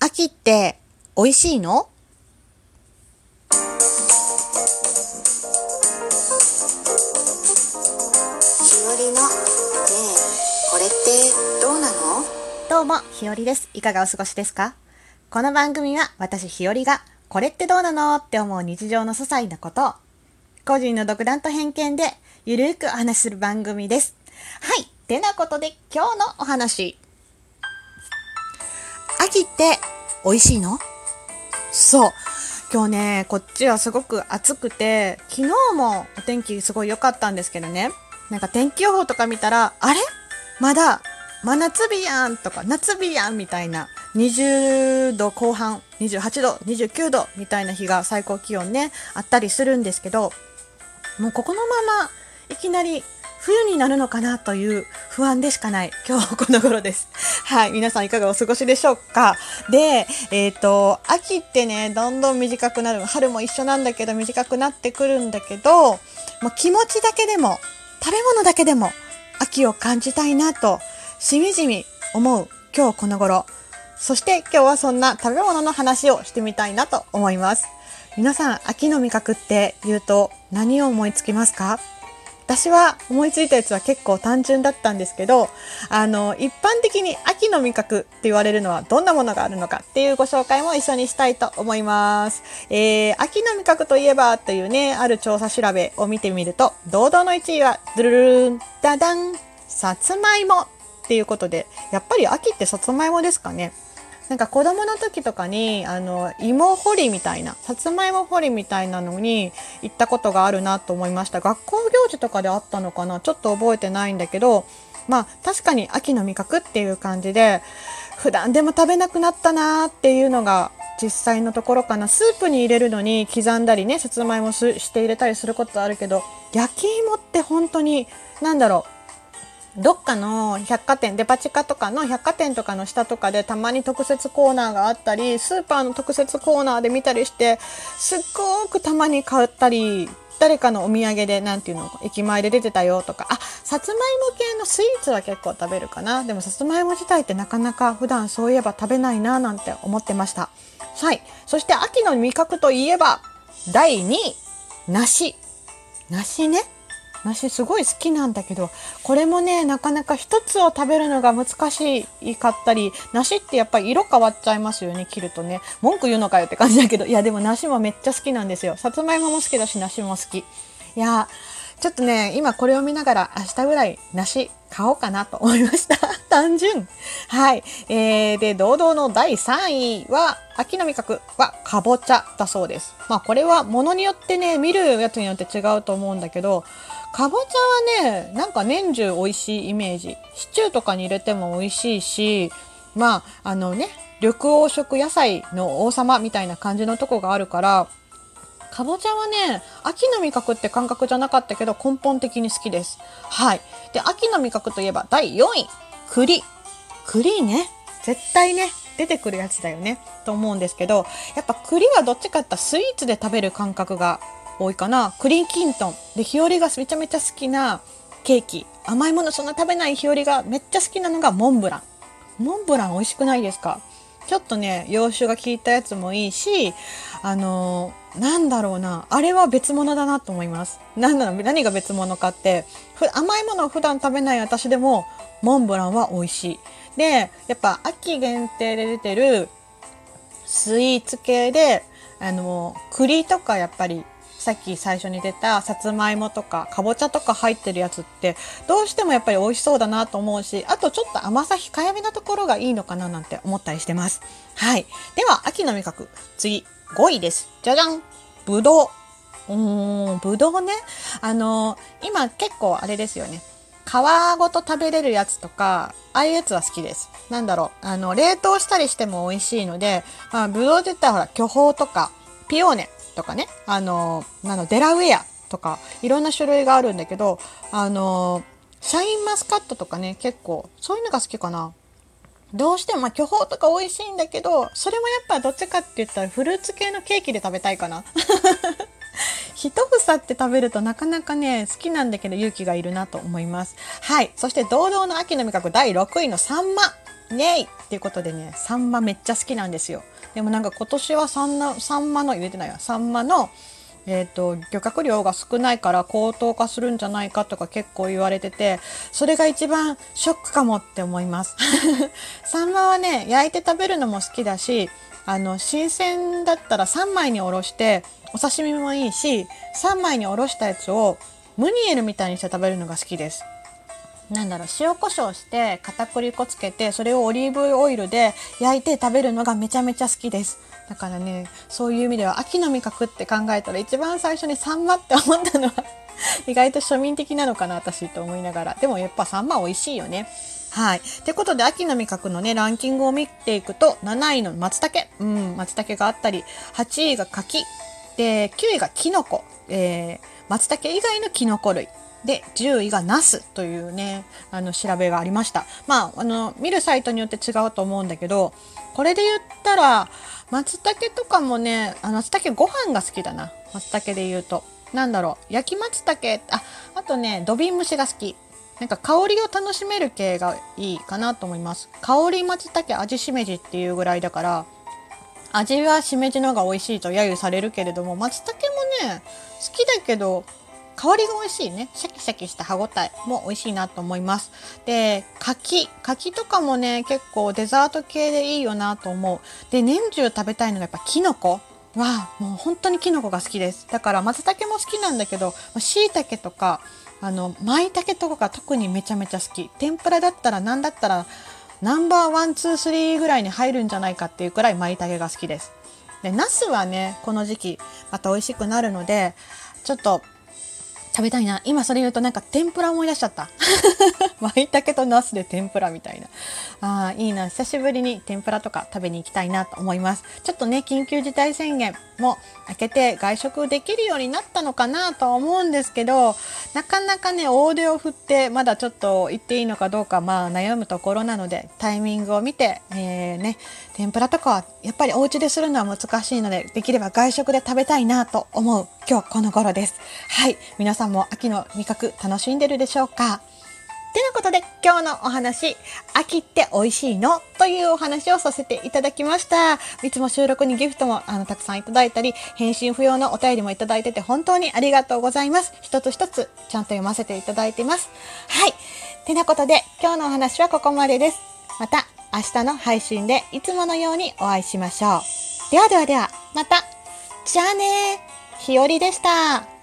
秋って美味しいの？日和のねえこれってどうなの？どうも、ひよりです。いかがお過ごしですか？この番組は私ひよりが、これってどうなの？って思う日常の些細なことを、個人の独断と偏見で、ゆるーくお話しする番組です。はい。てなことで、今日のお話。秋って美味しいの？そう。今日ね、こっちはすごく暑くて、昨日もお天気すごい良かったんですけどね、なんか天気予報とか見たら、あれ？まだ真夏日やんとか夏日やんみたいな。20度後半28度29度みたいな日が最高気温ねあったりするんですけどもうここのままいきなり冬になるのかなという不安でしかない 今日この頃です。はい。皆さんいかがお過ごしでしょうか？で、えっ、と、秋ってね、どんどん短くなる。春も一緒なんだけど短くなってくるんだけど、もう気持ちだけでも、食べ物だけでも秋を感じたいなと、しみじみ思う今日この頃。そして今日はそんな食べ物の話をしてみたいなと思います。皆さん、秋の味覚って言うと何を思いつきますか？私は思いついたやつは結構単純だったんですけど、あの、一般的に秋の味覚って言われるのはどんなものがあるのかっていうご紹介も一緒にしたいと思います。えー、秋の味覚といえばというね、ある調査調べを見てみると、堂々の1位は、ドゥルルン、ダダン、さつまいもっていうことで、やっぱり秋ってさつまいもですかね。なんか子供の時とかに、あの、芋掘りみたいな、さつまいも掘りみたいなのに行ったことがあるなと思いました。学校行事とかであったのかな？ちょっと覚えてないんだけど、まあ確かに秋の味覚っていう感じで、普段でも食べなくなったなーっていうのが実際のところかな。スープに入れるのに刻んだりね、さつまいもして入れたりすることあるけど、焼き芋って本当に、なんだろう、どっかの百貨店、デパ地下とかの百貨店とかの下とかでたまに特設コーナーがあったり、スーパーの特設コーナーで見たりして、すっごくたまに買ったり、誰かのお土産で、なんていうの、駅前で出てたよとか、あ、さつまいも系のスイーツは結構食べるかな。でもさつまいも自体ってなかなか普段そういえば食べないななんて思ってました。はい。そして秋の味覚といえば、第2位、梨。梨ね。梨すごい好きなんだけど、これもね、なかなか一つを食べるのが難しいかったり、梨ってやっぱり色変わっちゃいますよね、切るとね。文句言うのかよって感じだけど、いやでも梨もめっちゃ好きなんですよ。さつまいもも好きだし、梨も好き。いやちょっとね、今これを見ながら明日ぐらい梨買おうかなと思いました。単純。はい。えー、で、堂々の第3位は、秋の味覚はかぼちゃだそうです。まあこれは物によってね、見るやつによって違うと思うんだけど、かぼちゃはね、なんか年中美味しいイメージ。シチューとかに入れても美味しいし、まあ、あのね、緑黄色野菜の王様みたいな感じのとこがあるから、かぼちゃはね、秋の味覚って感覚じゃなかったけど根本的に好きです。はい。で、秋の味覚といえば第4位、栗。栗ね。絶対ね、出てくるやつだよね。と思うんですけど、やっぱ栗はどっちかってスイーツで食べる感覚が多いかな。栗きんとん。で、日和がめちゃめちゃ好きなケーキ。甘いものそんな食べない日和がめっちゃ好きなのがモンブラン。モンブラン美味しくないですか？ちょっとね、洋酒が効いたやつもいいし、あのーなんだろうな。あれは別物だなと思います。なんだろう、何が別物かって、甘いものを普段食べない私でも、モンブランは美味しい。で、やっぱ秋限定で出てるスイーツ系で、あのー栗とかやっぱり、さっき最初に出たさつまいもとかかぼちゃとか入ってるやつってどうしてもやっぱり美味しそうだなと思うしあとちょっと甘さ控えめなところがいいのかななんて思ったりしてます。はい。では秋の味覚。次5位です。じゃじゃん。ぶどう。うんぶどうね。あのー今結構あれですよね。皮ごと食べれるやつとか、ああいうやつは好きです。なんだろう、あの、冷凍したりしても美味しいので、まあ、ぶどうって言ったらほら、巨峰とか、ピオーネ。とかね、あの、なの、デラウェアとか、いろんな種類があるんだけど、あの、シャインマスカットとかね、結構、そういうのが好きかな。どうしても、まあ、巨峰とか美味しいんだけど、それもやっぱどっちかって言ったらフルーツ系のケーキで食べたいかな。一房って食べるとなかなかね、好きなんだけど勇気がいるなと思います。はい。そして堂々の秋の味覚第6位のサンマ。イエイ！っていうことでね、サンマめっちゃ好きなんですよ。でもなんか今年はサンナサンマの、入れてないわ、サンマの、えーと、漁獲量が少ないから高騰化するんじゃないかとか結構言われててそれが一番ショックかもって思います。サンマはね焼いて食べるのも好きだしあの新鮮だったら3枚におろしてお刺身もいいし3枚におろしたやつをムニエルみたいにして食べるのが好きです。なんだろう塩コショウして片栗粉つけてそれをオリーブオイルで焼いて食べるのがめちゃめちゃ好きですだからねそういう意味では秋の味覚って考えたら一番最初にサンマって思ったのは 意外と庶民的なのかな私と思いながらでもやっぱサンマ美味しいよねはい。ということで、秋の味覚のね、ランキングを見ていくと、7位の松茸。うん、松茸があったり、8位が柿。で、9位がキノコ。えー、松茸以外のキノコ類。で、10位がナスというね、あの、調べがありました。まあ、あの、見るサイトによって違うと思うんだけど、これで言ったら、松茸とかもね、あ松茸ご飯が好きだな。松茸で言うと。なんだろう、焼き松茸、あ、あとね、土瓶蒸しが好き。なんか香りを楽しめる系がいいかなと思います。香り松茸味しめじっていうぐらいだから、味はしめじの方が美味しいと揶揄されるけれども、松茸もね、好きだけど、香りが美味しいね。シャキシャキした歯ごたえも美味しいなと思います。で、柿。柿とかもね、結構デザート系でいいよなと思う。で、年中食べたいのがやっぱキノコ。は、もう本当にキノコが好きです。だから松茸も好きなんだけど、椎茸とか、あの、舞茸とかが特にめちゃめちゃ好き。天ぷらだったら何だったら number one, two, three ぐらいに入るんじゃないかっていうくらい舞茸が好きです。で、ナスはね、この時期また美味しくなるので、ちょっと食べたいな。今それ言うとなんか天ぷら思い出しちゃった。舞茸とナスで天ぷらみたいな。あ、いいな。久しぶりに天ぷらとか食べに行きたいなと思います。ちょっとね、緊急事態宣言も明けて外食できるようになったのかなとは思うんですけど、なかなかね、大手を振ってまだちょっと行っていいのかどうか、まあ悩むところなので、タイミングを見て、えー、ね、天ぷらとかはやっぱりお家でするのは難しいので、できれば外食で食べたいなと思う今日この頃です。はい。皆さんも秋の味覚楽しんでるでしょうか？てなことで今日のお話、秋って美味しいの？というお話をさせていただきました。いつも収録にギフトもあのたくさんいただいたり、返信不要のお便りもいただいてて本当にありがとうございます。一つ一つちゃんと読ませていただいてます。はい。てなことで今日のお話はここまでです。また明日の配信でいつものようにお会いしましょう。ではではでは、また。じゃあねひよりでした。